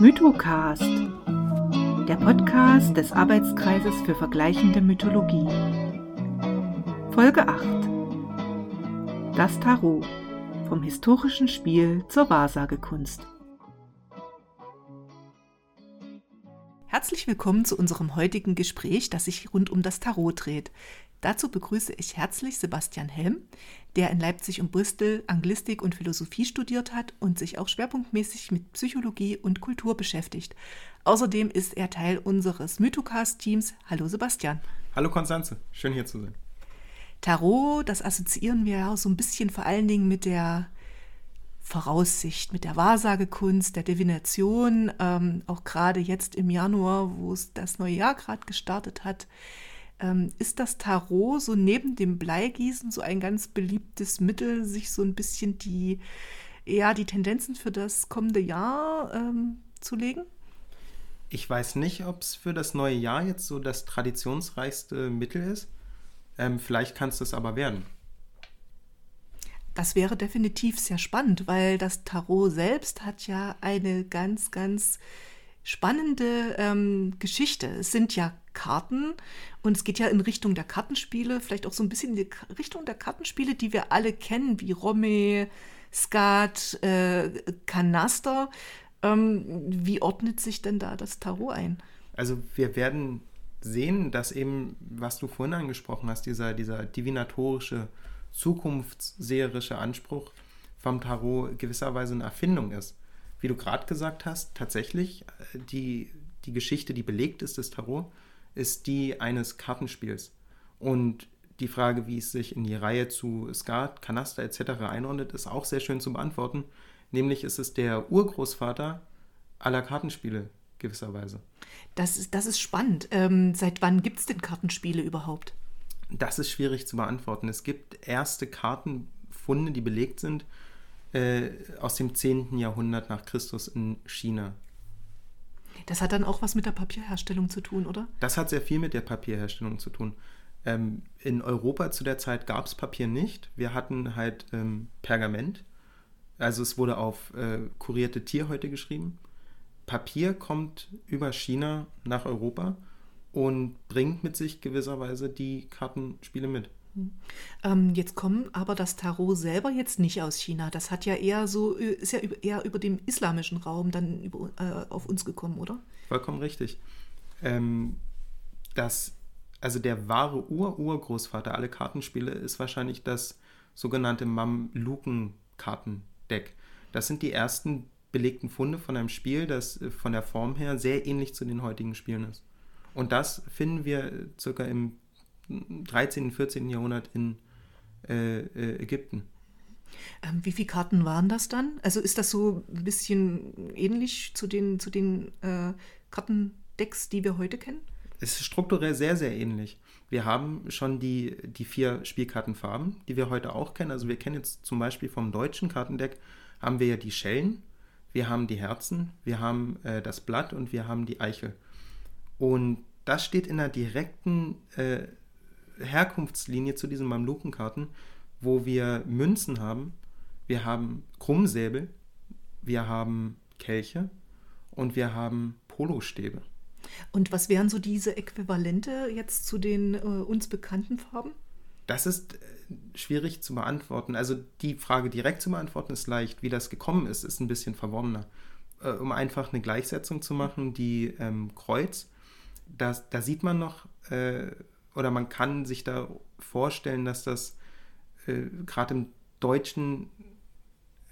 Mythocast, der Podcast des Arbeitskreises für vergleichende Mythologie. Folge 8. Das Tarot vom historischen Spiel zur Wahrsagekunst. Herzlich willkommen zu unserem heutigen Gespräch, das sich rund um das Tarot dreht. Dazu begrüße ich herzlich Sebastian Helm, der in Leipzig und Bristol Anglistik und Philosophie studiert hat und sich auch schwerpunktmäßig mit Psychologie und Kultur beschäftigt. Außerdem ist er Teil unseres Mythocast-Teams. Hallo Sebastian. Hallo Konstanze, schön hier zu sein. Tarot, das assoziieren wir ja so ein bisschen vor allen Dingen mit der Voraussicht, mit der Wahrsagekunst, der Divination, ähm, auch gerade jetzt im Januar, wo es das neue Jahr gerade gestartet hat ähm, ist das Tarot so neben dem Bleigießen so ein ganz beliebtes Mittel, sich so ein bisschen die, ja, die Tendenzen für das kommende Jahr ähm, zu legen? Ich weiß nicht, ob es für das neue Jahr jetzt so das traditionsreichste Mittel ist. Ähm, vielleicht kann es das aber werden. Das wäre definitiv sehr spannend, weil das Tarot selbst hat ja eine ganz, ganz spannende ähm, Geschichte. Es sind ja Karten und es geht ja in Richtung der Kartenspiele, vielleicht auch so ein bisschen in die Richtung der Kartenspiele, die wir alle kennen, wie Romme, Skat, äh, Kanaster. Ähm, wie ordnet sich denn da das Tarot ein? Also wir werden sehen, dass eben, was du vorhin angesprochen hast, dieser, dieser divinatorische, zukunftsseherische Anspruch vom Tarot gewisserweise eine Erfindung ist wie du gerade gesagt hast, tatsächlich äh, die, die Geschichte, die belegt ist des Tarot, ist die eines Kartenspiels. Und die Frage, wie es sich in die Reihe zu Skat, Kanaster etc. einordnet, ist auch sehr schön zu beantworten. Nämlich ist es der Urgroßvater aller Kartenspiele gewisserweise. Das ist, das ist spannend. Ähm, seit wann gibt es denn Kartenspiele überhaupt? Das ist schwierig zu beantworten. Es gibt erste Kartenfunde, die belegt sind äh, aus dem 10. Jahrhundert nach Christus in China. Das hat dann auch was mit der Papierherstellung zu tun, oder? Das hat sehr viel mit der Papierherstellung zu tun. Ähm, in Europa zu der Zeit gab es Papier nicht. Wir hatten halt ähm, Pergament. Also es wurde auf äh, kurierte Tierhäute geschrieben. Papier kommt über China nach Europa und bringt mit sich gewisserweise die Kartenspiele mit. Ähm, jetzt kommen aber das Tarot selber jetzt nicht aus China. Das hat ja eher so, äh, ist ja eher über den islamischen Raum dann über, äh, auf uns gekommen, oder? Vollkommen richtig. Ähm, das, also der wahre Ur-Urgroßvater aller Kartenspiele ist wahrscheinlich das sogenannte Mamluken-Kartendeck. Das sind die ersten belegten Funde von einem Spiel, das äh, von der Form her sehr ähnlich zu den heutigen Spielen ist. Und das finden wir circa im 13., 14. Jahrhundert in äh, äh, Ägypten. Ähm, wie viele Karten waren das dann? Also ist das so ein bisschen ähnlich zu den, zu den äh, Kartendecks, die wir heute kennen? Es ist strukturell sehr, sehr ähnlich. Wir haben schon die, die vier Spielkartenfarben, die wir heute auch kennen. Also wir kennen jetzt zum Beispiel vom deutschen Kartendeck, haben wir ja die Schellen, wir haben die Herzen, wir haben äh, das Blatt und wir haben die Eichel. Und das steht in einer direkten äh, Herkunftslinie zu diesen Mamlukenkarten, wo wir Münzen haben, wir haben Krummsäbel, wir haben Kelche und wir haben Polostäbe. Und was wären so diese Äquivalente jetzt zu den äh, uns bekannten Farben? Das ist äh, schwierig zu beantworten. Also die Frage direkt zu beantworten ist leicht. Wie das gekommen ist, ist ein bisschen verworrener. Äh, um einfach eine Gleichsetzung zu machen, die ähm, Kreuz, das, da sieht man noch äh, oder man kann sich da vorstellen, dass das äh, gerade im deutschen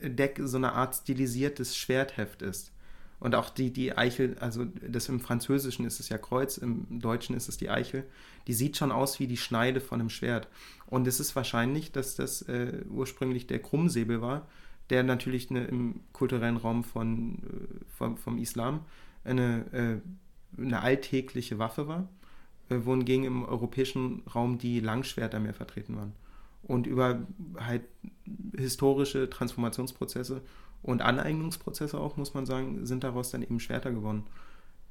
Deck so eine Art stilisiertes Schwertheft ist. Und auch die, die Eichel, also das im Französischen ist es ja Kreuz, im Deutschen ist es die Eichel, die sieht schon aus wie die Schneide von einem Schwert. Und es ist wahrscheinlich, dass das äh, ursprünglich der Krummsäbel war, der natürlich eine, im kulturellen Raum von, äh, vom, vom Islam eine, äh, eine alltägliche Waffe war äh, wohingegen im europäischen Raum die Langschwerter mehr vertreten waren. Und über halt historische Transformationsprozesse und Aneignungsprozesse auch, muss man sagen, sind daraus dann eben Schwerter gewonnen.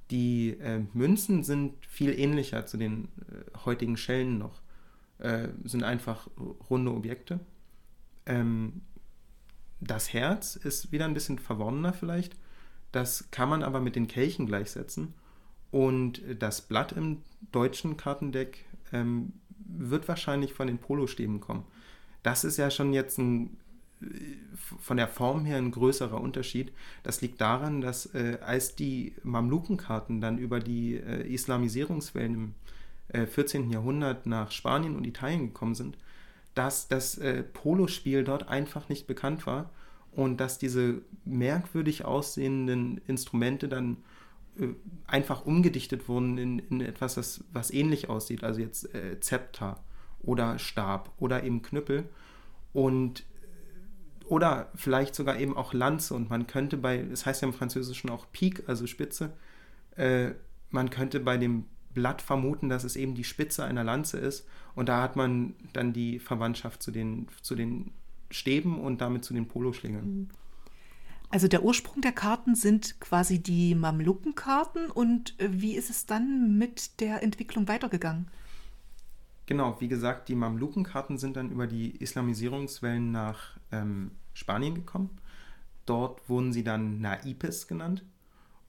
Die äh, Münzen sind viel ähnlicher zu den äh, heutigen Schellen noch, äh, sind einfach runde Objekte. Ähm, das Herz ist wieder ein bisschen verworrener vielleicht. Das kann man aber mit den Kelchen gleichsetzen. Und das Blatt im deutschen Kartendeck ähm, wird wahrscheinlich von den Polostäben kommen. Das ist ja schon jetzt ein, von der Form her ein größerer Unterschied. Das liegt daran, dass äh, als die Mamlukenkarten dann über die äh, Islamisierungswellen im äh, 14. Jahrhundert nach Spanien und Italien gekommen sind, dass das äh, Polospiel dort einfach nicht bekannt war und dass diese merkwürdig aussehenden Instrumente dann äh, einfach umgedichtet wurden in, in etwas, das, was ähnlich aussieht, also jetzt äh, Zepter oder Stab oder eben Knüppel und oder vielleicht sogar eben auch Lanze und man könnte bei, es das heißt ja im Französischen auch Pik, also Spitze, äh, man könnte bei dem Blatt vermuten, dass es eben die Spitze einer Lanze ist und da hat man dann die Verwandtschaft zu den, zu den Stäben und damit zu den Poloschlägern. Mhm. Also der Ursprung der Karten sind quasi die Mamlukenkarten und äh, wie ist es dann mit der Entwicklung weitergegangen? Genau, wie gesagt, die Mamlukenkarten sind dann über die Islamisierungswellen nach ähm, Spanien gekommen. Dort wurden sie dann Naipes genannt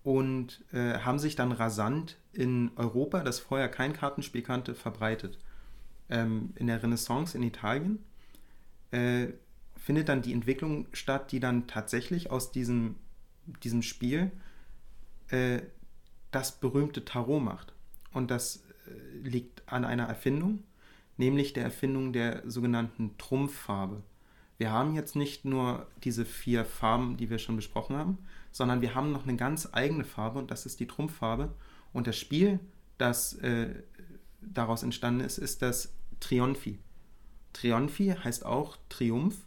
und äh, haben sich dann rasant in Europa, das vorher kein Kartenspiel kannte, verbreitet. Ähm, in der Renaissance in Italien äh, findet dann die Entwicklung statt, die dann tatsächlich aus diesem, diesem Spiel äh, das berühmte Tarot macht. Und das äh, liegt an einer Erfindung, nämlich der Erfindung der sogenannten Trumpffarbe. Wir haben jetzt nicht nur diese vier Farben, die wir schon besprochen haben, sondern wir haben noch eine ganz eigene Farbe und das ist die Trumpffarbe. Und das Spiel, das äh, daraus entstanden ist, ist das Trionfi. Trionfi heißt auch Triumph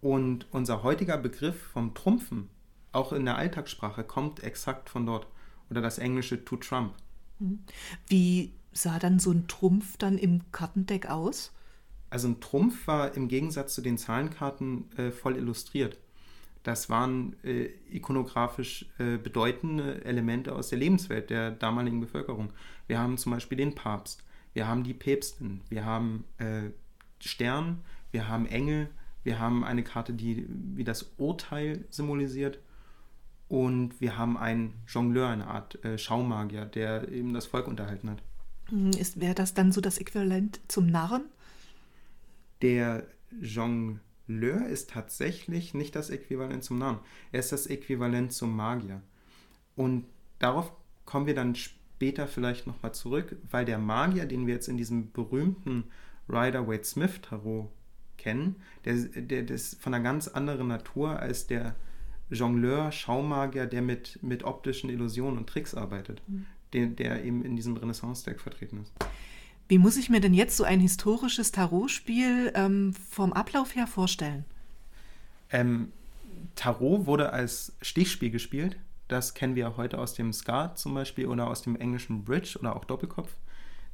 und unser heutiger Begriff vom Trumpfen, auch in der Alltagssprache, kommt exakt von dort. Oder das englische to trump. Mhm. Wie sah dann so ein Trumpf dann im Kartendeck aus? Also ein Trumpf war im Gegensatz zu den Zahlenkarten äh, voll illustriert. Das waren äh, ikonografisch äh, bedeutende Elemente aus der Lebenswelt der damaligen Bevölkerung. Wir haben zum Beispiel den Papst, wir haben die Päpstin, wir haben äh, Stern, wir haben Engel, wir haben eine Karte, die wie das Urteil symbolisiert. Und wir haben einen Jongleur, eine Art äh, Schaumagier, der eben das Volk unterhalten hat. Hm, Wäre das dann so das Äquivalent zum Narren? Der Jongleur ist tatsächlich nicht das Äquivalent zum Narren. Er ist das Äquivalent zum Magier. Und darauf kommen wir dann später vielleicht nochmal zurück, weil der Magier, den wir jetzt in diesem berühmten Rider-Waite-Smith-Tarot kennen, der, der, der ist von einer ganz anderen Natur als der Jongleur, Schaumagier, der mit, mit optischen Illusionen und Tricks arbeitet, mhm. der, der eben in diesem Renaissance-Deck vertreten ist. Wie muss ich mir denn jetzt so ein historisches Tarotspiel ähm, vom Ablauf her vorstellen? Ähm, Tarot wurde als Stichspiel gespielt. Das kennen wir heute aus dem Skat zum Beispiel oder aus dem englischen Bridge oder auch Doppelkopf.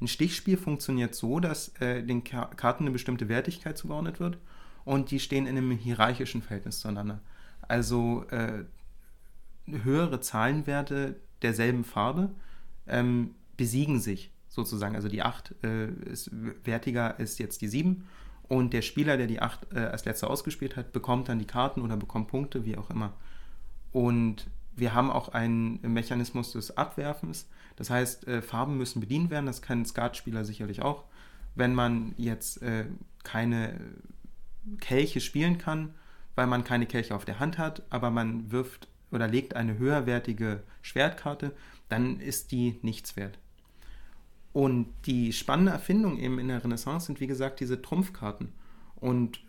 Ein Stichspiel funktioniert so, dass äh, den Karten eine bestimmte Wertigkeit zugeordnet wird und die stehen in einem hierarchischen Verhältnis zueinander. Also äh, höhere Zahlenwerte derselben Farbe ähm, besiegen sich sozusagen. Also die 8 äh, ist wertiger als jetzt die 7 und der Spieler, der die 8 äh, als letzter ausgespielt hat, bekommt dann die Karten oder bekommt Punkte, wie auch immer. Und wir haben auch einen Mechanismus des Abwerfens. Das heißt, äh, Farben müssen bedient werden. Das kann ein Skatspieler sicherlich auch. Wenn man jetzt äh, keine Kelche spielen kann, weil man keine Kelche auf der Hand hat, aber man wirft oder legt eine höherwertige Schwertkarte, dann ist die nichts wert. Und die spannende Erfindung eben in der Renaissance sind, wie gesagt, diese Trumpfkarten. Und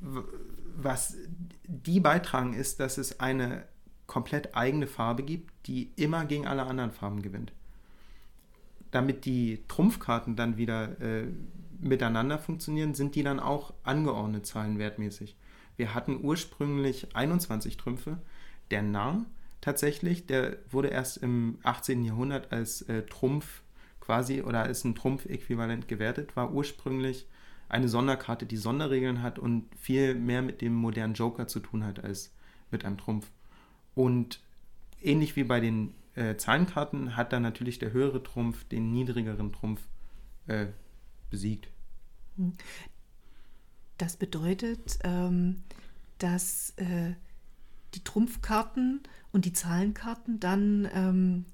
was die beitragen, ist, dass es eine komplett eigene Farbe gibt, die immer gegen alle anderen Farben gewinnt. Damit die Trumpfkarten dann wieder äh, miteinander funktionieren, sind die dann auch angeordnet zahlenwertmäßig. Wir hatten ursprünglich 21 Trümpfe. Der Narr tatsächlich, der wurde erst im 18. Jahrhundert als äh, Trumpf quasi oder als ein Trumpf-Äquivalent gewertet, war ursprünglich eine Sonderkarte, die Sonderregeln hat und viel mehr mit dem modernen Joker zu tun hat als mit einem Trumpf. Und ähnlich wie bei den äh, Zahlenkarten hat dann natürlich der höhere Trumpf den niedrigeren Trumpf äh, besiegt. Das bedeutet, ähm, dass äh, die Trumpfkarten und die Zahlenkarten dann ähm,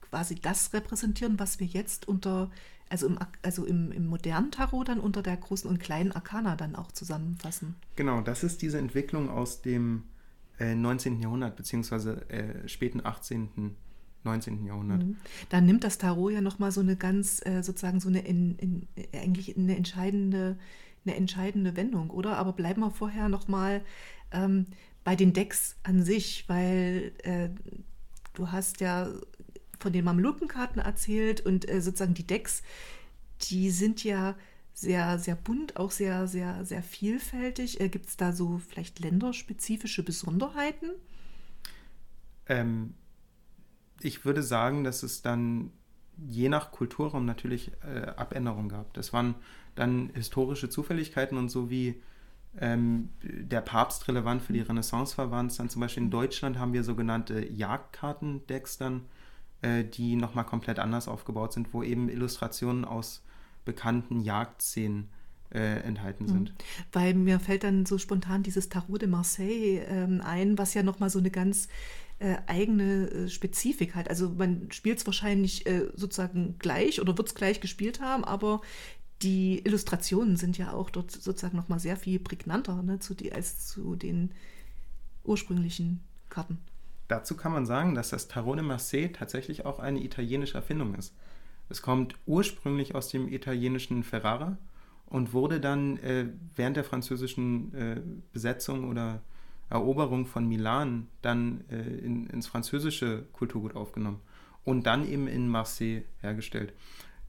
quasi das repräsentieren, was wir jetzt unter, also im, also im, im modernen Tarot dann unter der großen und kleinen Arkana dann auch zusammenfassen. Genau, das ist diese Entwicklung aus dem äh, 19. Jahrhundert, beziehungsweise äh, späten 18. 19. Jahrhundert. Mhm. Da nimmt das Tarot ja nochmal so eine ganz, äh, sozusagen so eine, in, in, eigentlich eine entscheidende, eine entscheidende Wendung, oder? Aber bleiben wir vorher nochmal ähm, bei den Decks an sich, weil äh, du hast ja von den Mamlukenkarten erzählt und äh, sozusagen die Decks, die sind ja sehr, sehr bunt, auch sehr, sehr, sehr vielfältig. Äh, Gibt es da so vielleicht länderspezifische Besonderheiten? Ähm, ich würde sagen, dass es dann je nach Kulturraum natürlich äh, Abänderungen gab. Das waren dann historische Zufälligkeiten und so wie ähm, der Papst relevant für die Renaissance war, waren es dann zum Beispiel in Deutschland haben wir sogenannte Jagdkartendecks dann, äh, die nochmal komplett anders aufgebaut sind, wo eben Illustrationen aus bekannten Jagdszenen äh, enthalten mhm. sind. Weil mir fällt dann so spontan dieses Tarot de Marseille ähm, ein, was ja nochmal so eine ganz äh, eigene äh, Spezifik hat. Also man spielt es wahrscheinlich äh, sozusagen gleich oder wird es gleich gespielt haben, aber die Illustrationen sind ja auch dort sozusagen nochmal sehr viel prägnanter ne, zu die, als zu den ursprünglichen Karten. Dazu kann man sagen, dass das Tarot de Marseille tatsächlich auch eine italienische Erfindung ist. Es kommt ursprünglich aus dem italienischen Ferrara und wurde dann äh, während der französischen äh, Besetzung oder Eroberung von Milan dann äh, in, ins französische Kulturgut aufgenommen und dann eben in Marseille hergestellt.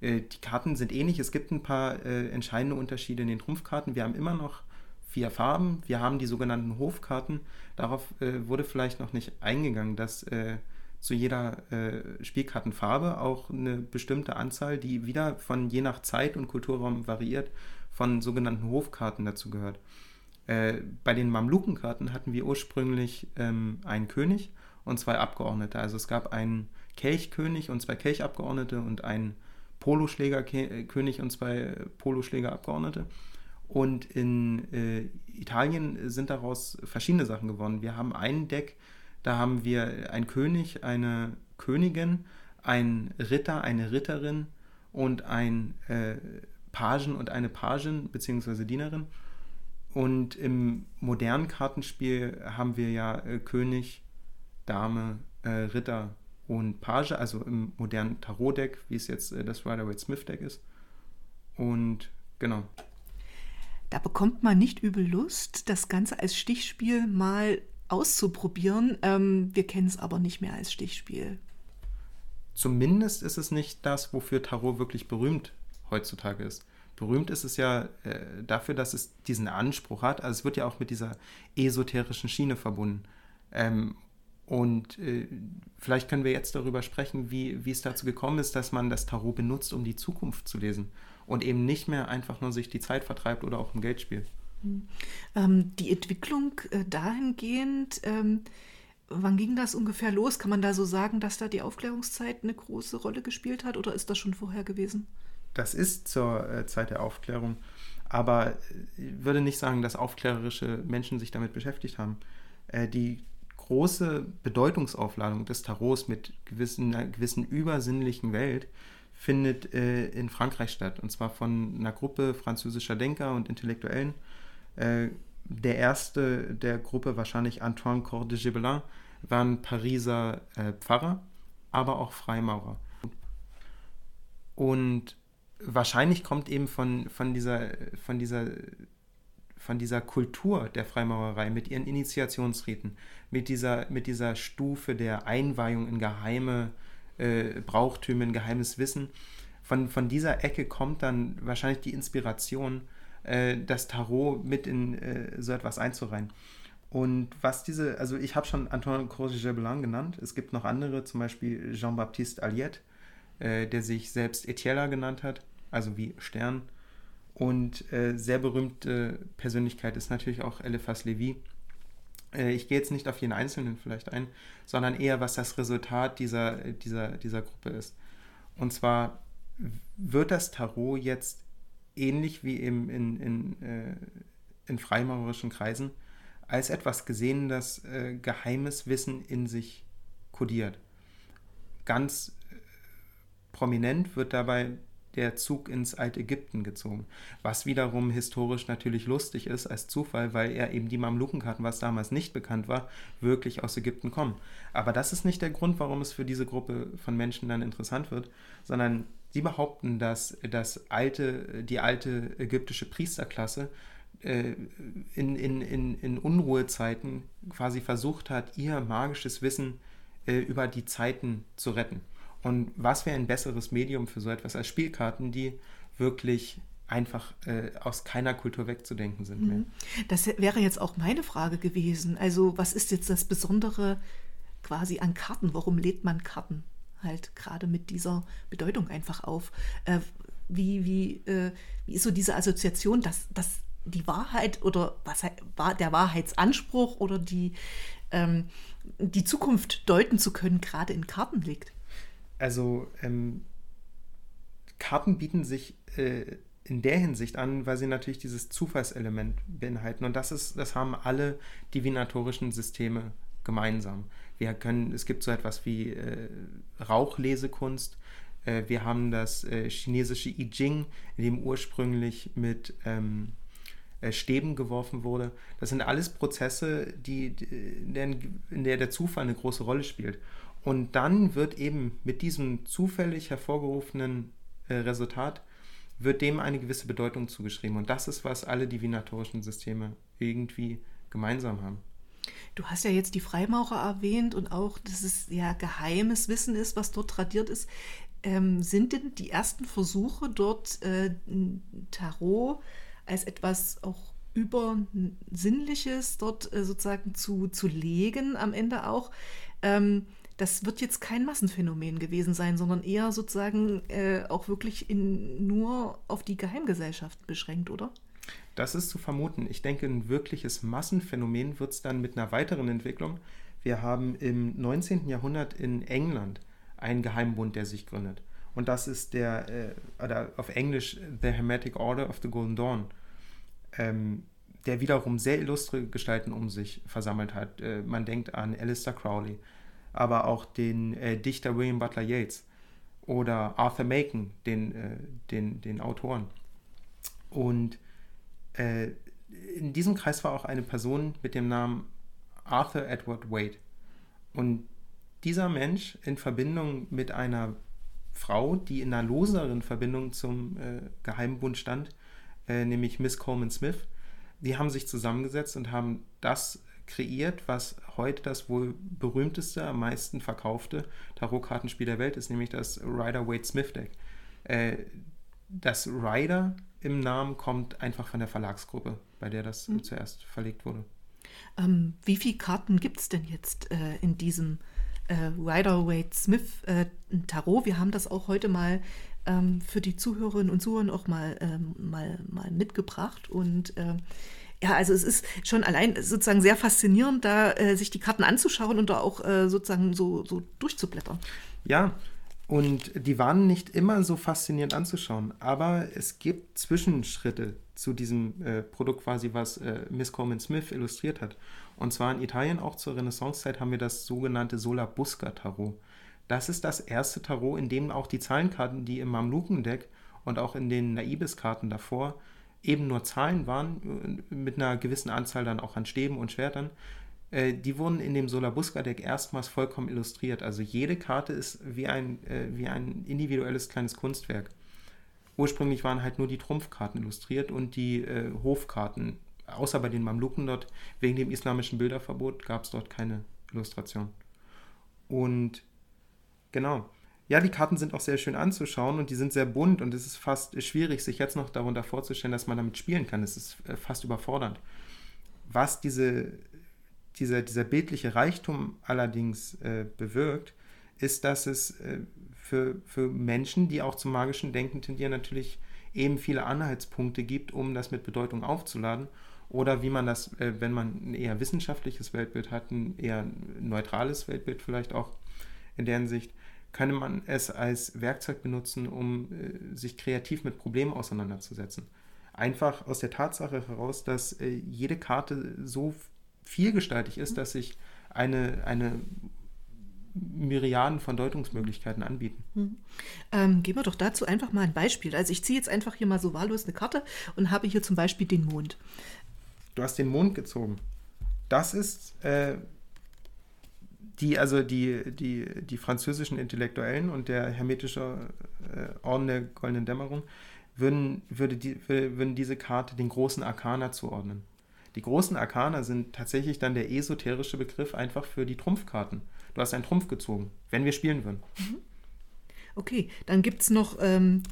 Äh, die Karten sind ähnlich, es gibt ein paar äh, entscheidende Unterschiede in den Trumpfkarten. Wir haben immer noch vier Farben, wir haben die sogenannten Hofkarten. Darauf äh, wurde vielleicht noch nicht eingegangen, dass zu jeder äh, Spielkartenfarbe auch eine bestimmte Anzahl, die wieder von je nach Zeit und Kulturraum variiert, von sogenannten Hofkarten dazu gehört. Äh, bei den Mamlukenkarten hatten wir ursprünglich ähm, einen König und zwei Abgeordnete. Also es gab einen Kelchkönig und zwei Kelchabgeordnete und einen Poloschlägerkönig und zwei Poloschlägerabgeordnete. Und in äh, Italien sind daraus verschiedene Sachen geworden. Wir haben ein Deck, da haben wir einen König, eine Königin, einen Ritter, eine Ritterin und ein äh, Pagen und eine Pagin bzw. Dienerin. Und im modernen Kartenspiel haben wir ja äh, König, Dame, äh, Ritter und Page, also im modernen Tarot-Deck, wie es jetzt äh, das Rider-Waite-Smith-Deck ist. Und genau. Da bekommt man nicht übel Lust, das Ganze als Stichspiel mal auszuprobieren. Ähm, wir kennen es aber nicht mehr als Stichspiel. Zumindest ist es nicht das, wofür Tarot wirklich berühmt heutzutage ist. Berühmt ist es ja äh, dafür, dass es diesen Anspruch hat. Also es wird ja auch mit dieser esoterischen Schiene verbunden. Ähm, und äh, vielleicht können wir jetzt darüber sprechen, wie, wie es dazu gekommen ist, dass man das Tarot benutzt, um die Zukunft zu lesen und eben nicht mehr einfach nur sich die Zeit vertreibt oder auch im Geld spielt. Ähm, die Entwicklung äh, dahingehend, ähm, wann ging das ungefähr los? Kann man da so sagen, dass da die Aufklärungszeit eine große Rolle gespielt hat oder ist das schon vorher gewesen? Das ist zur äh, Zeit der Aufklärung, aber ich würde nicht sagen, dass aufklärerische Menschen sich damit beschäftigt haben. Äh, die große Bedeutungsaufladung des Tarots mit gewissen, einer gewissen übersinnlichen Welt findet äh, in Frankreich statt. Und zwar von einer Gruppe französischer Denker und Intellektuellen, äh, der erste der Gruppe, wahrscheinlich Antoine Corps de Gibelin, waren Pariser äh, Pfarrer, aber auch Freimaurer. Und wahrscheinlich kommt eben von, von, dieser, von, dieser, von dieser Kultur der Freimaurerei mit ihren Initiationsriten, mit dieser, mit dieser Stufe der Einweihung in geheime äh, Brauchtümer, in geheimes Wissen, von, von dieser Ecke kommt dann wahrscheinlich die Inspiration, äh, das Tarot mit in äh, so etwas einzureihen. Und was diese, also ich habe schon Antoine Croce-Gebelin genannt, es gibt noch andere, zum Beispiel Jean-Baptiste Aliette, äh, der sich selbst Etiella genannt hat, also wie Stern. Und äh, sehr berühmte Persönlichkeit ist natürlich auch Eliphas Levi. Äh, ich gehe jetzt nicht auf jeden Einzelnen vielleicht ein, sondern eher, was das Resultat dieser, dieser, dieser Gruppe ist. Und zwar wird das Tarot jetzt ähnlich wie im, in, in, äh, in freimaurerischen Kreisen als etwas gesehen, das äh, geheimes Wissen in sich kodiert. Ganz äh, prominent wird dabei der Zug ins Altägypten gezogen, was wiederum historisch natürlich lustig ist als Zufall, weil er eben die Mamlukenkarten, was damals nicht bekannt war, wirklich aus Ägypten kommen. Aber das ist nicht der Grund, warum es für diese Gruppe von Menschen dann interessant wird, sondern sie behaupten, dass das alte, die alte ägyptische Priesterklasse äh, in, in, in, in Unruhezeiten quasi versucht hat, ihr magisches Wissen äh, über die Zeiten zu retten. Und was wäre ein besseres Medium für so etwas als Spielkarten, die wirklich einfach äh, aus keiner Kultur wegzudenken sind mehr. Mhm. Das wäre jetzt auch meine Frage gewesen. Also was ist jetzt das Besondere quasi an Karten? Warum lädt man Karten halt gerade mit dieser Bedeutung einfach auf? Äh, wie, wie, äh, wie ist so diese Assoziation, dass, dass die Wahrheit oder was war der Wahrheitsanspruch oder die, ähm, die Zukunft deuten zu können, gerade in Karten liegt? Also ähm, Karten bieten sich äh, in der Hinsicht an, weil sie natürlich dieses Zufallselement beinhalten. Und das ist, das haben alle divinatorischen Systeme gemeinsam. Wir können, es gibt so etwas wie äh, Rauchlesekunst. Äh, wir haben das äh, chinesische I Ching, in dem ursprünglich mit ähm, äh, Stäben geworfen wurde. Das sind alles Prozesse, die, in, der, der Zufall eine große Rolle spielt. Und dann wird eben mit diesem zufällig hervorgerufenen äh, Resultat, wird dem eine gewisse Bedeutung zugeschrieben. Und das ist, was alle divinatorischen Systeme irgendwie gemeinsam haben. Du hast ja jetzt die Freimaurer erwähnt und auch, dass es ja geheimes Wissen ist, was dort tradiert ist. Ähm, sind denn die ersten Versuche dort äh, Tarot als etwas auch Übersinnliches dort äh, sozusagen zu, zu legen am Ende auch? Ähm, das wird jetzt kein Massenphänomen gewesen sein, sondern eher sozusagen äh, auch wirklich in, nur auf die Geheimgesellschaft beschränkt, oder? Das ist zu vermuten. Ich denke, ein wirkliches Massenphänomen wird es dann mit einer weiteren Entwicklung. Wir haben im 19. Jahrhundert in England einen Geheimbund, der sich gründet. Und das ist der, äh, oder auf Englisch The Hermetic Order of the Golden Dawn, ähm, der wiederum sehr illustre Gestalten um sich versammelt hat. Äh, man denkt an Alistair Crowley, aber auch den äh, Dichter William Butler Yeats oder Arthur Macon, den, äh, den, den Autoren. Und äh, in diesem Kreis war auch eine Person mit dem Namen Arthur Edward Wade. Und dieser Mensch in Verbindung mit einer Frau, die in einer loseren Verbindung zum äh, Geheimbund stand, äh, nämlich Miss Coleman Smith, die haben sich zusammengesetzt und haben das kreiert, was heute das wohl berühmteste, am meisten verkaufte Tarotkartenspiel der Welt ist, nämlich das Rider-Waite-Smith-Deck. Äh, das Rider im Namen kommt einfach von der Verlagsgruppe, bei der das mhm. zuerst verlegt wurde. Ähm, wie viele Karten gibt es denn jetzt äh, in diesem äh, Rider-Waite-Smith äh, Tarot? Wir haben das auch heute mal ähm, für die Zuhörerinnen und Zuhörer auch mal, ähm, mal, mal mitgebracht und äh, ja, also es ist schon allein sozusagen sehr faszinierend, da äh, sich die Karten anzuschauen und da auch äh, sozusagen so, so durchzublättern. Ja, und die waren nicht immer so faszinierend anzuschauen, aber es gibt Zwischenschritte zu diesem äh, Produkt quasi, was äh, Miss Coleman Smith illustriert hat. Und zwar in Italien, auch zur Renaissancezeit, haben wir das sogenannte Solabusca Tarot. Das ist das erste Tarot, in dem auch die Zahlenkarten, die im Mamlukendeck und auch in den Naibes-Karten davor eben nur Zahlen waren, äh, mit einer gewissen Anzahl dann auch an Stäben und Schwertern, äh, die wurden in dem Solabusca-Deck erstmals vollkommen illustriert. Also jede Karte ist wie ein, äh, wie ein individuelles kleines Kunstwerk. Ursprünglich waren halt nur die Trumpfkarten illustriert und die äh, Hofkarten. Außer bei den Mamluken dort, wegen dem islamischen Bilderverbot, gab es dort keine Illustration. Und genau, ja, die Karten sind auch sehr schön anzuschauen und die sind sehr bunt und es ist fast schwierig, sich jetzt noch darunter vorzustellen, dass man damit spielen kann. Es ist äh, fast überfordernd. Was diese, dieser, dieser bildliche Reichtum allerdings äh, bewirkt, ist, dass es äh, für, für Menschen, die auch zum magischen Denken tendieren, natürlich eben viele Anhaltspunkte gibt, um das mit Bedeutung aufzuladen. Oder wie man das, äh, wenn man ein eher wissenschaftliches Weltbild hat, ein eher neutrales Weltbild vielleicht auch in der Hinsicht, könne man es als Werkzeug benutzen, um äh, sich kreativ mit Problemen auseinanderzusetzen. Einfach aus der Tatsache heraus, dass äh, jede Karte so vielgestaltig ist, dass sich eine, eine Myriaden von Deutungsmöglichkeiten anbieten. Hm. Ähm, geben wir doch dazu einfach mal ein Beispiel. Also ich ziehe jetzt einfach hier mal so wahllos eine Karte und habe hier zum Beispiel den Mond. Du hast den Mond gezogen. Das ist äh, die, also die, die, die französischen Intellektuellen und der hermetische äh, Orden der Goldenen Dämmerung würden, würde die, würden diese Karte den großen Arkana zuordnen. Die großen Arkana sind tatsächlich dann der esoterische Begriff einfach für die Trumpfkarten. Du hast einen Trumpf gezogen, wenn wir spielen würden. Mhm. Okay, dann gibt es noch ähm,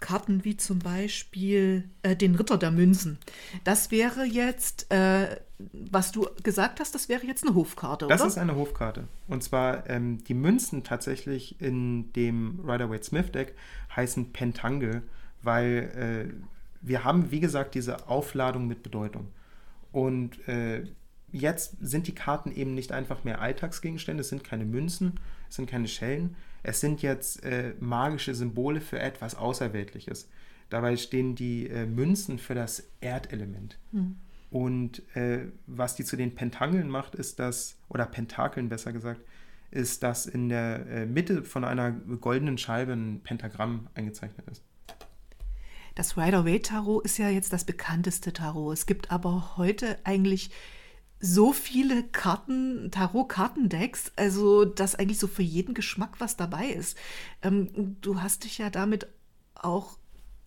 Karten wie zum Beispiel äh, den Ritter der Münzen. Das wäre jetzt, äh, was du gesagt hast, das wäre jetzt eine Hofkarte, das oder? Das ist eine Hofkarte. Und zwar ähm, die Münzen tatsächlich in dem Rider-Waite-Smith-Deck heißen Pentangle, weil äh, wir haben, wie gesagt, diese Aufladung mit Bedeutung. Und äh, jetzt sind die Karten eben nicht einfach mehr Alltagsgegenstände, es sind keine Münzen, es sind keine Schellen, es sind jetzt äh, magische Symbole für etwas Außerweltliches. Dabei stehen die äh, Münzen für das Erdelement. Hm. Und äh, was die zu den Pentangeln macht, ist das, oder Pentakeln besser gesagt, ist, dass in der äh, Mitte von einer goldenen Scheibe ein Pentagramm eingezeichnet ist. Das Rider-Waite-Tarot ist ja jetzt das bekannteste Tarot. Es gibt aber heute eigentlich so viele Karten, Tarot-Kartendecks, also dass eigentlich so für jeden Geschmack was dabei ist. Ähm, du hast dich ja damit auch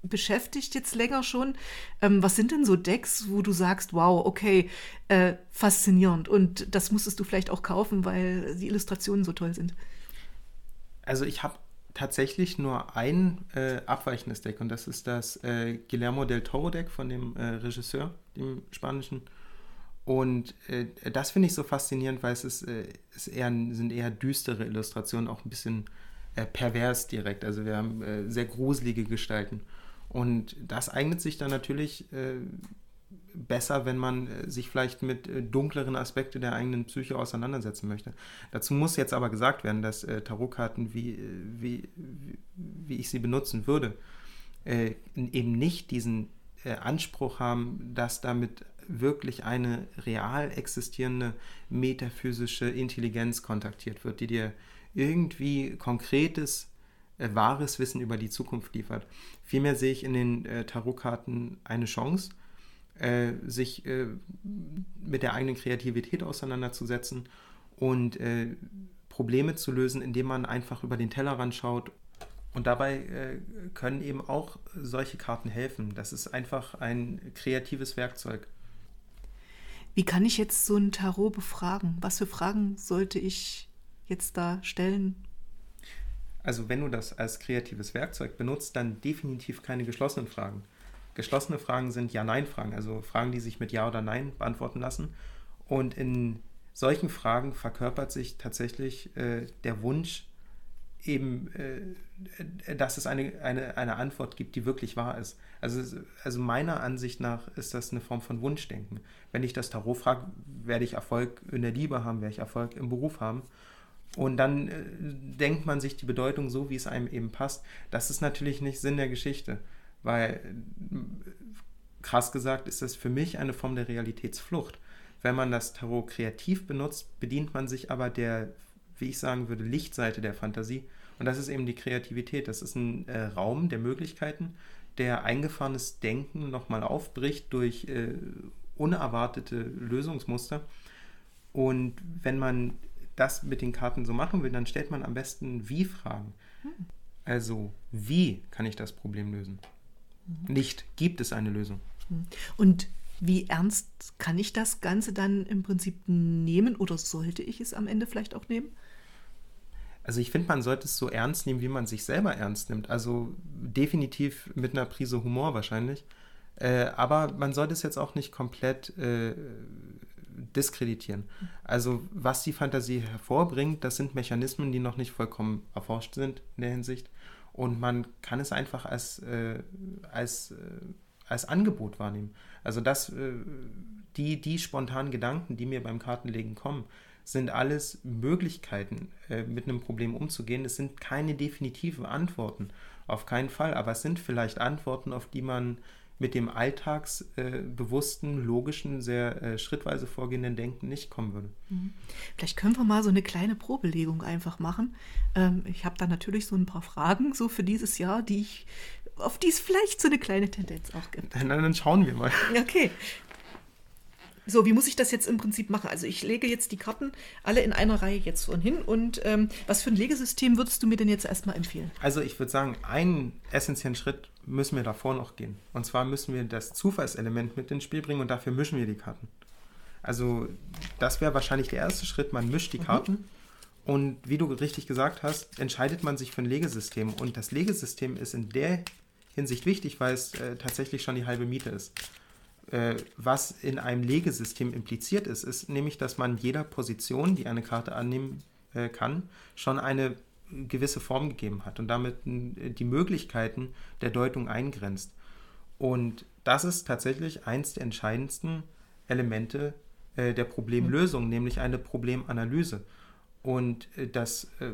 beschäftigt jetzt länger schon. Ähm, was sind denn so Decks, wo du sagst, wow, okay, äh, faszinierend und das musstest du vielleicht auch kaufen, weil die Illustrationen so toll sind? Also ich habe tatsächlich nur ein äh, abweichendes Deck und das ist das äh, Guillermo del Toro Deck von dem äh, Regisseur, dem spanischen und äh, das finde ich so faszinierend, weil es ist, äh, ist eher, sind eher düstere Illustrationen, auch ein bisschen äh, pervers direkt. Also wir haben sehr gruselige Gestalten. Und das eignet sich dann natürlich besser, wenn man äh, sich vielleicht mit dunkleren Aspekten der eigenen Psyche auseinandersetzen möchte. Dazu muss jetzt aber gesagt werden, dass Tarotkarten, wie, wie, wie ich sie benutzen würde, eben nicht diesen Anspruch haben, dass damit wirklich eine real existierende metaphysische Intelligenz kontaktiert wird, die dir irgendwie konkretes, äh, wahres Wissen über die Zukunft liefert. Vielmehr sehe ich in den äh, Tarotkarten eine Chance, äh, sich äh, mit der eigenen Kreativität auseinanderzusetzen und äh, Probleme zu lösen, indem man einfach über den Tellerrand schaut und dabei äh, können eben auch solche Karten helfen. Das ist einfach ein kreatives Werkzeug. Wie kann ich jetzt so ein Tarot befragen? Was für Fragen sollte ich jetzt da stellen? Also wenn du das als kreatives Werkzeug benutzt, dann definitiv keine geschlossenen Fragen. Geschlossene Fragen sind Ja-Nein-Fragen, also Fragen, die sich mit Ja oder Nein beantworten lassen. Und in solchen Fragen verkörpert sich tatsächlich äh, der Wunsch, eben, äh, dass es eine, eine, eine Antwort gibt, die wirklich wahr ist. Also, also meiner Ansicht nach ist das eine Form von Wunschdenken. Wenn ich das Tarot frage, werde ich Erfolg in der Liebe haben, werde ich Erfolg im Beruf haben. Und dann äh, denkt man sich die Bedeutung so, wie es einem eben passt. Das ist natürlich nicht Sinn der Geschichte, weil krass gesagt ist das für mich eine Form der Realitätsflucht. Wenn man das Tarot kreativ benutzt, bedient man sich aber der wie ich sagen würde, Lichtseite der Fantasie. Und das ist eben die Kreativität. Das ist ein äh, Raum der Möglichkeiten, der eingefahrenes Denken nochmal aufbricht durch äh, unerwartete Lösungsmuster. Und wenn man das mit den Karten so machen will, dann stellt man am besten Wie-Fragen. Hm. Also, wie kann ich das Problem lösen? Mhm. Nicht, gibt es eine Lösung? Hm. Und wie ernst kann ich das Ganze dann im Prinzip nehmen oder sollte ich es am Ende vielleicht auch nehmen? Also ich finde, man sollte es so ernst nehmen, wie man sich selber ernst nimmt. Also definitiv mit einer Prise Humor wahrscheinlich. Äh, aber man sollte es jetzt auch nicht komplett äh, diskreditieren. Also was die Fantasie hervorbringt, das sind Mechanismen, die noch nicht vollkommen erforscht sind in der Hinsicht. Und man kann es einfach als, äh, als, äh, als Angebot wahrnehmen. Also das, äh, die, die spontanen Gedanken, die mir beim Kartenlegen kommen, sind alles Möglichkeiten, äh, mit einem Problem umzugehen. Es sind keine definitiven Antworten, auf keinen Fall, aber es sind vielleicht Antworten, auf die man mit dem alltagsbewussten, äh, logischen, sehr äh, schrittweise vorgehenden Denken nicht kommen würde. Mhm. Vielleicht können wir mal so eine kleine Probelegung einfach machen. Ähm, ich habe da natürlich so ein paar Fragen so für dieses Jahr, die ich, auf die es vielleicht so eine kleine Tendenz auch gibt. Dann, dann schauen wir mal. Okay. So, wie muss ich das jetzt im Prinzip machen? Also ich lege jetzt die Karten alle in einer Reihe jetzt von hin. Und ähm, was für ein Legesystem würdest du mir denn jetzt erstmal empfehlen? Also ich würde sagen, einen essentiellen Schritt müssen wir davor noch gehen. Und zwar müssen wir das Zufallselement mit ins Spiel bringen und dafür mischen wir die Karten. Also das wäre wahrscheinlich der erste Schritt. Man mischt die mhm. Karten. Mhm. Und wie du richtig gesagt hast, entscheidet man sich für ein Legesystem. Und das Legesystem ist in der Hinsicht wichtig, weil es äh, tatsächlich schon die halbe Miete ist äh, was in einem Legesystem impliziert ist, ist nämlich, dass man jeder Position, die eine Karte annehmen äh, kann, schon eine gewisse Form gegeben hat und damit äh, die Möglichkeiten der Deutung eingrenzt. Und das ist tatsächlich eins der entscheidendsten Elemente äh, der Problemlösung, mhm. nämlich eine Problemanalyse. Und äh, das äh,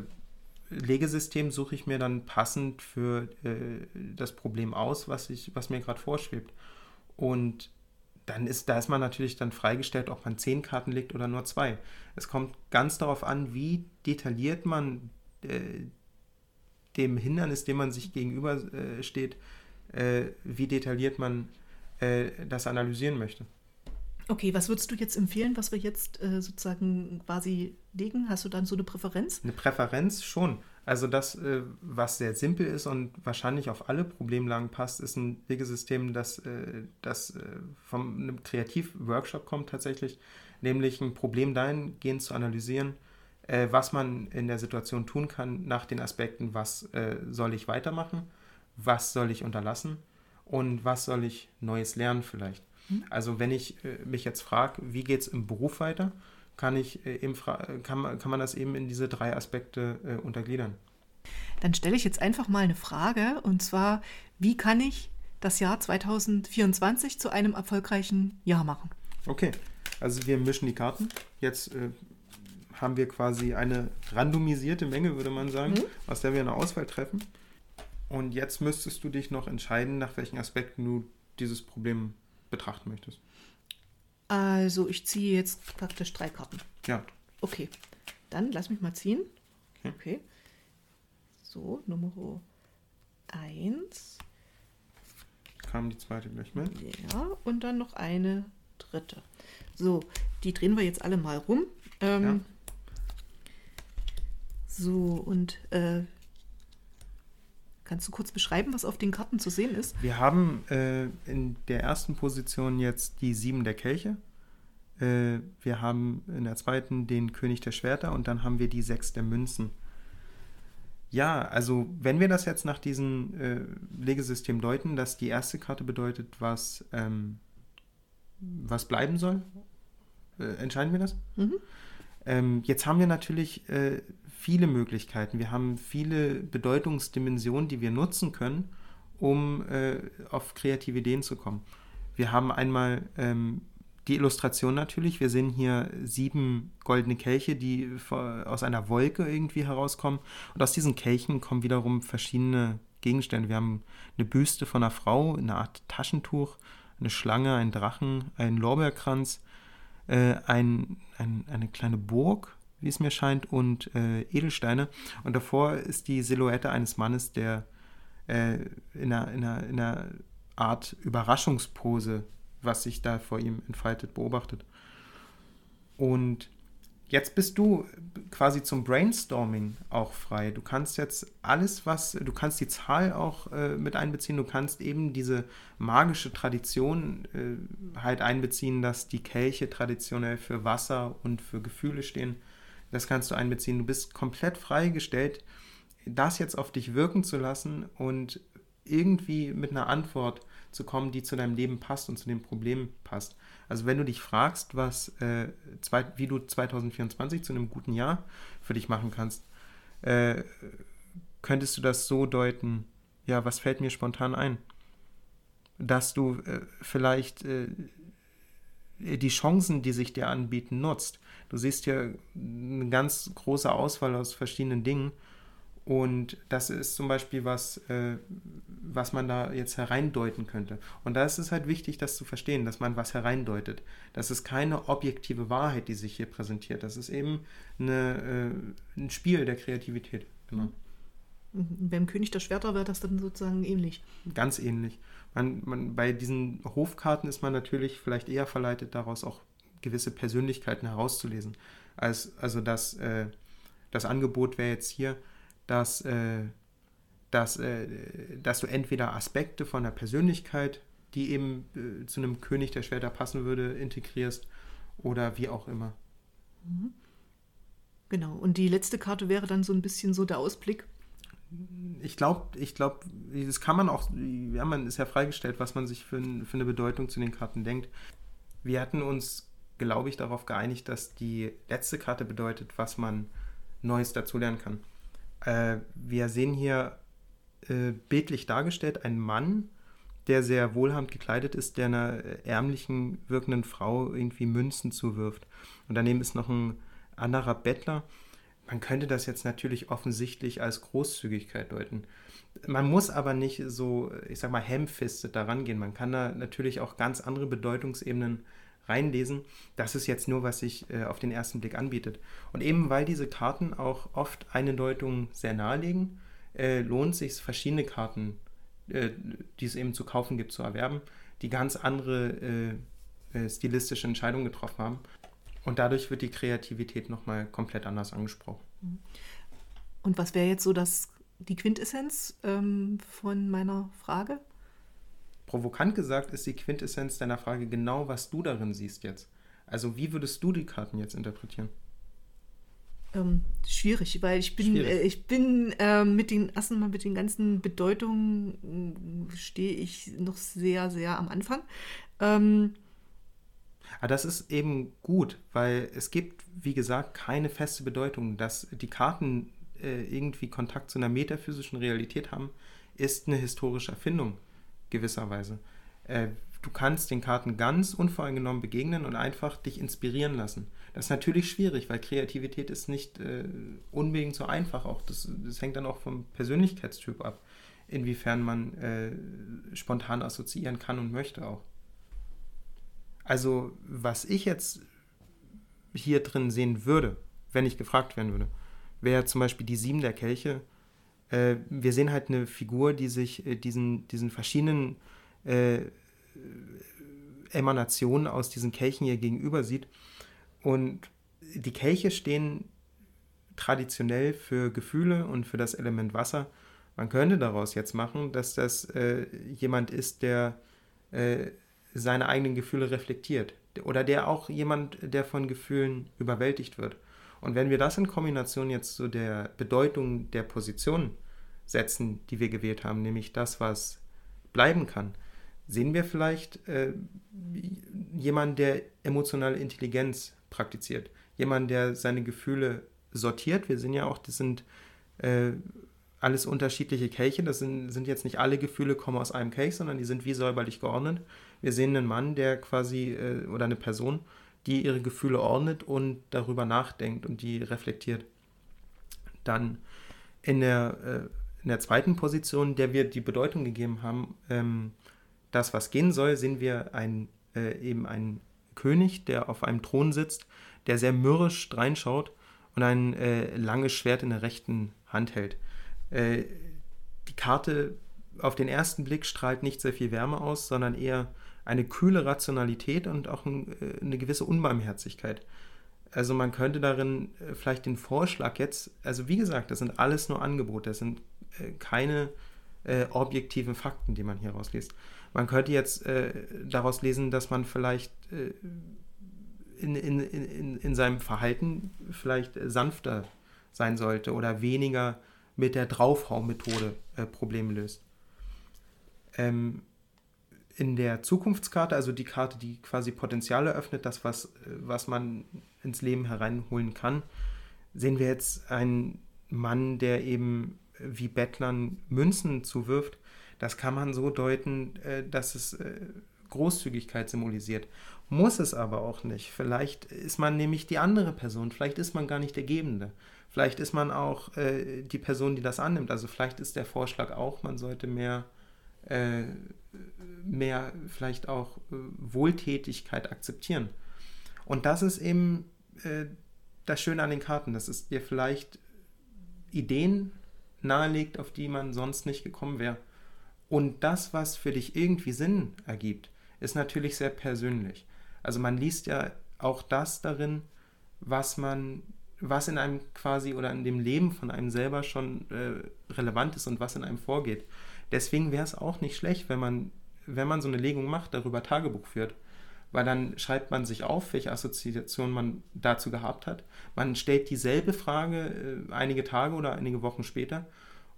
Legesystem suche ich mir dann passend für das Problem aus, was, ich, was mir gerade vorschwebt. Und dann ist, da ist man natürlich dann freigestellt, ob man zehn Karten legt oder nur zwei. Es kommt ganz darauf an, wie detailliert man äh, dem Hindernis, dem man sich gegenüber äh, steht, äh, wie detailliert man äh, das analysieren möchte. Okay, was würdest du jetzt empfehlen, was wir jetzt äh, sozusagen quasi legen? Hast du dann so eine Präferenz? Eine Präferenz schon. Also das, äh, was sehr simpel ist und wahrscheinlich auf alle Problemlagen passt, ist ein Wegesystem, das, äh, das äh, von einem Kreativworkshop kommt tatsächlich, nämlich ein Problem dahingehend zu analysieren, was man in der Situation tun kann nach den Aspekten, was soll ich weitermachen, was soll ich unterlassen und was soll ich Neues lernen vielleicht. Mhm. Also wenn ich mich jetzt frage, wie geht es im Beruf weiter, kann, ich äh, eben kann, man, kann man das eben in diese drei Aspekte äh, untergliedern. Dann stelle ich jetzt einfach mal eine Frage und zwar, wie kann ich das Jahr 2024 zu einem erfolgreichen Jahr machen? Okay, also wir mischen die Karten. Jetzt äh, haben wir quasi eine randomisierte Menge, würde man sagen, mhm. aus der wir eine Auswahl treffen. Und jetzt müsstest du dich noch entscheiden, nach welchen Aspekten du dieses Problem betrachten möchtest. Also ich ziehe jetzt praktisch drei Karten. Ja. Okay. Dann lass mich mal ziehen. Okay. okay. So, Nummer 1. Kam die zweite gleich mit. Ja, und dann noch eine dritte. So, die drehen wir jetzt alle mal rum. Ähm, ja. So, und äh, Kannst du kurz beschreiben, was auf den Karten zu sehen ist? Wir haben äh, in der ersten Position jetzt die sieben der Kelche. Äh, wir haben in der zweiten den König der Schwerter und dann haben wir die sechs der Münzen. Ja, also wenn wir das jetzt nach diesem äh, Legesystem deuten, dass die erste Karte bedeutet, was, ähm, was bleiben soll, äh, entscheiden wir das? Mhm. Ähm, jetzt haben wir natürlich äh, viele Möglichkeiten. Wir haben viele Bedeutungsdimensionen, die wir nutzen können, um äh, auf kreative Ideen zu kommen. Wir haben einmal ähm, die Illustration natürlich. Wir sehen hier sieben goldene Kelche, die aus einer Wolke irgendwie herauskommen. Und aus diesen Kelchen kommen wiederum verschiedene Gegenstände. Wir haben eine Büste von einer Frau, eine Art Taschentuch, eine Schlange, einen Drachen, einen Lorbeerkranz, äh, ein, ein, eine kleine Burg wie es mir scheint, und äh, Edelsteine. Und davor ist die Silhouette eines Mannes, der äh, in, einer, in, einer, in einer Art Überraschungspose, was sich da vor ihm entfaltet, beobachtet. Und jetzt bist du quasi zum Brainstorming auch frei. Du kannst jetzt alles, was, du kannst die Zahl auch äh, mit einbeziehen, du kannst eben diese magische Tradition äh, halt einbeziehen, dass die Kelche traditionell für Wasser und für Gefühle stehen. Das kannst du einbeziehen. Du bist komplett freigestellt, das jetzt auf dich wirken zu lassen und irgendwie mit einer Antwort zu kommen, die zu deinem Leben passt und zu dem Problem passt. Also wenn du dich fragst, was, äh, zwei, wie du 2024 zu einem guten Jahr für dich machen kannst, äh, könntest du das so deuten, ja, was fällt mir spontan ein? Dass du äh, vielleicht äh, die Chancen, die sich dir anbieten, nutzt. Du siehst hier eine ganz große Auswahl aus verschiedenen Dingen Und das ist zum Beispiel was, äh, was man da jetzt hereindeuten könnte. Und da ist es halt wichtig, das zu verstehen, dass man was hereindeutet. Das ist keine objektive Wahrheit, die sich hier präsentiert. Das ist eben eine, äh, ein Spiel der Kreativität. Genau. Mhm. Beim König der Schwerter wäre das dann sozusagen ähnlich. Ganz ähnlich. Man, man, bei diesen Hofkarten ist man natürlich vielleicht eher verleitet, daraus auch gewisse Persönlichkeiten herauszulesen. Als, also das, äh, das Angebot wäre jetzt hier, dass, äh, dass, äh, dass du entweder Aspekte von der Persönlichkeit, die eben äh, zu einem König der Schwerter passen würde, integrierst oder wie auch immer. Mhm. Genau, und die letzte Karte wäre dann so ein bisschen so der Ausblick. Ich glaube, ich glaube, das kann man auch, ja, man ist ja freigestellt, was man sich für, für eine Bedeutung zu den Karten denkt. Wir hatten uns, glaube ich, darauf geeinigt, dass die letzte Karte bedeutet, was man Neues dazulernen kann. Äh, wir sehen hier äh, bildlich dargestellt einen Mann, der sehr wohlhabend gekleidet ist, der einer ärmlichen wirkenden Frau irgendwie Münzen zuwirft. Und daneben ist noch ein anderer Bettler. Man könnte das jetzt natürlich offensichtlich als Großzügigkeit deuten. Man muss aber nicht so, ich sag mal, hemmfistet daran gehen. Man kann da natürlich auch ganz andere Bedeutungsebenen reinlesen. Das ist jetzt nur, was sich äh, auf den ersten Blick anbietet. Und eben weil diese Karten auch oft eine Deutung sehr nahelegen, äh, lohnt sich verschiedene Karten, äh, die es eben zu kaufen gibt, zu erwerben, die ganz andere äh, äh, stilistische Entscheidungen getroffen haben. Und dadurch wird die Kreativität nochmal komplett anders angesprochen. Und was wäre jetzt so das, die Quintessenz ähm, von meiner Frage? Provokant gesagt ist die Quintessenz deiner Frage genau, was du darin siehst jetzt. Also wie würdest du die Karten jetzt interpretieren? Ähm, schwierig, weil ich bin, äh, ich bin äh, mit den erstmal mit den ganzen Bedeutungen äh, stehe ich noch sehr, sehr am Anfang. Ähm, aber das ist eben gut, weil es gibt, wie gesagt, keine feste Bedeutung. Dass die Karten äh, irgendwie Kontakt zu einer metaphysischen Realität haben, ist eine historische Erfindung gewisserweise. Äh, du kannst den Karten ganz unvoreingenommen begegnen und einfach dich inspirieren lassen. Das ist natürlich schwierig, weil Kreativität ist nicht äh, unbedingt so einfach. Auch das, das, hängt dann auch vom Persönlichkeitstyp ab, inwiefern man äh, spontan assoziieren kann und möchte auch. Also, was ich jetzt hier drin sehen würde, wenn ich gefragt werden würde, wäre zum Beispiel die Sieben der Kelche äh, wir sehen halt eine Figur, die sich äh, diesen, diesen verschiedenen äh, Emanationen aus diesen Kelchen hier gegenüber sieht. Und die Kelche stehen traditionell für Gefühle und für das Element Wasser. Man könnte daraus jetzt machen, dass das äh, jemand ist, der äh, seine eigenen Gefühle reflektiert. Oder der auch jemand, der von Gefühlen überwältigt wird. Und wenn wir das in Kombination jetzt zu der Bedeutung der Position setzen, die wir gewählt haben, nämlich das, was bleiben kann, sehen wir vielleicht äh, jemanden, der emotionale Intelligenz praktiziert, jemanden, der seine Gefühle sortiert. Wir sehen ja auch, das sind äh, alles unterschiedliche Kelche. Das sind, sind jetzt nicht alle Gefühle kommen aus einem Kelch, sondern die sind wie säuberlich geordnet. Wir sehen einen Mann, der quasi, äh, oder eine Person, die ihre Gefühle ordnet und darüber nachdenkt und die reflektiert. Dann in der, äh, in der zweiten Position, der wir die Bedeutung gegeben haben, ähm, das, was gehen soll, sehen wir ein, äh, eben einen König, der auf einem Thron sitzt, der sehr mürrisch reinschaut und ein äh, langes Schwert in der rechten Hand hält. Äh, die Karte auf den ersten Blick strahlt nicht sehr viel Wärme aus, sondern eher eine kühle Rationalität und auch ein, äh, eine gewisse Unbarmherzigkeit. Also man könnte darin äh, vielleicht den Vorschlag jetzt, also wie gesagt, das sind alles nur Angebote, das sind äh, keine äh, objektiven Fakten, die man hier rausliest. Man könnte jetzt äh, daraus lesen, dass man vielleicht äh, in, in, in, in seinem Verhalten vielleicht sanfter sein sollte oder weniger mit der Draufhau-Methode Probleme löst. Ähm, in der Zukunftskarte, also die Karte, die quasi Potenziale öffnet, das, was, was man ins Leben hereinholen kann, sehen wir jetzt einen Mann, der eben wie Bettlern Münzen zuwirft. Das kann man so deuten, äh, dass es äh, Großzügigkeit symbolisiert. Muss es aber auch nicht. Vielleicht ist man nämlich die andere Person, vielleicht ist man gar nicht der Gebende. Vielleicht ist man auch äh, die Person, die das annimmt. Also vielleicht ist der Vorschlag auch, man sollte mehr, äh, mehr vielleicht auch äh, Wohltätigkeit akzeptieren. Und das ist eben äh, das Schöne an den Karten, dass es dir vielleicht Ideen nahelegt, auf die man sonst nicht gekommen wäre. Und das, was für dich irgendwie Sinn ergibt, ist natürlich sehr persönlich. Also man liest ja auch das darin, was man, was in einem quasi oder in dem Leben von einem selber schon äh, relevant ist und was in einem vorgeht. Deswegen wäre es auch nicht schlecht, wenn man, wenn man so eine Legung macht, darüber Tagebuch führt. Weil dann schreibt man sich auf, welche Assoziation man dazu gehabt hat. Man stellt dieselbe Frage äh, einige Tage oder einige Wochen später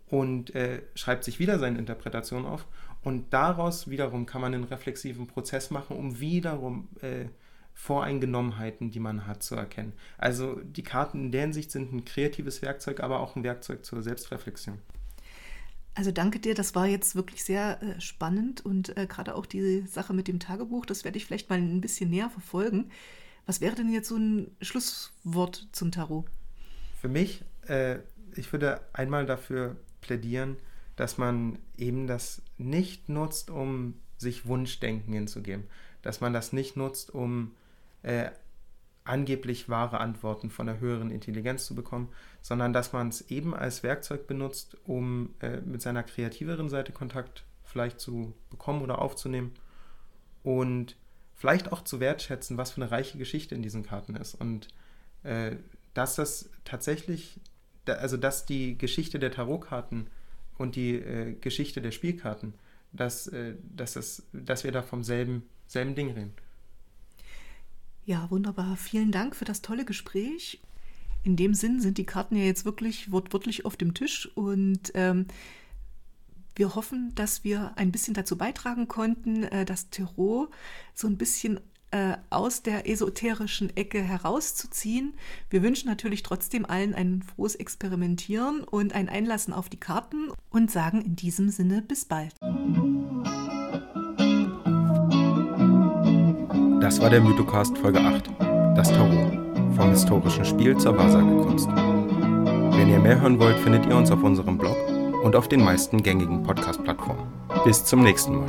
und äh, schreibt sich wieder seine Interpretation auf. Und daraus wiederum kann man einen reflexiven Prozess machen, um wiederum äh, Voreingenommenheiten, die man hat, zu erkennen. Also die Karten in der Hinsicht sind ein kreatives Werkzeug, aber auch ein Werkzeug zur Selbstreflexion. Also danke dir, das war jetzt wirklich sehr äh, spannend und äh, gerade auch die Sache mit dem Tagebuch, das werde ich vielleicht mal ein bisschen näher verfolgen. Was wäre denn jetzt so ein Schlusswort zum Tarot? Für mich, äh, ich würde einmal dafür plädieren, dass man eben das nicht nutzt, um sich Wunschdenken hinzugeben. Dass man das nicht nutzt, um äh, angeblich wahre Antworten von der höheren Intelligenz zu bekommen, sondern dass man es eben als Werkzeug benutzt, um äh, mit seiner kreativeren Seite Kontakt vielleicht zu bekommen oder aufzunehmen und vielleicht auch zu wertschätzen, was für eine reiche Geschichte in diesen Karten ist und äh, dass das tatsächlich, also dass die Geschichte der Tarotkarten und die äh, Geschichte der Spielkarten, dass, äh, dass, das, dass wir da vom selben, selben Ding reden. Ja, wunderbar. Vielen Dank für das tolle Gespräch. In dem Sinn sind die Karten ja jetzt wirklich wortwörtlich auf dem Tisch und ähm, wir hoffen, dass wir ein bisschen dazu beitragen konnten, äh, das Tarot so ein bisschen äh, aus der esoterischen Ecke herauszuziehen. Wir wünschen natürlich trotzdem allen ein frohes Experimentieren und ein Einlassen auf die Karten und sagen in diesem Sinne bis bald. Das war der Mythocast Folge 8, das Tarot, vom historischen Spiel zur Wahrsagekunst. Wenn ihr mehr hören wollt, findet ihr uns auf unserem Blog und auf den meisten gängigen Podcast-Plattformen. Bis zum nächsten Mal.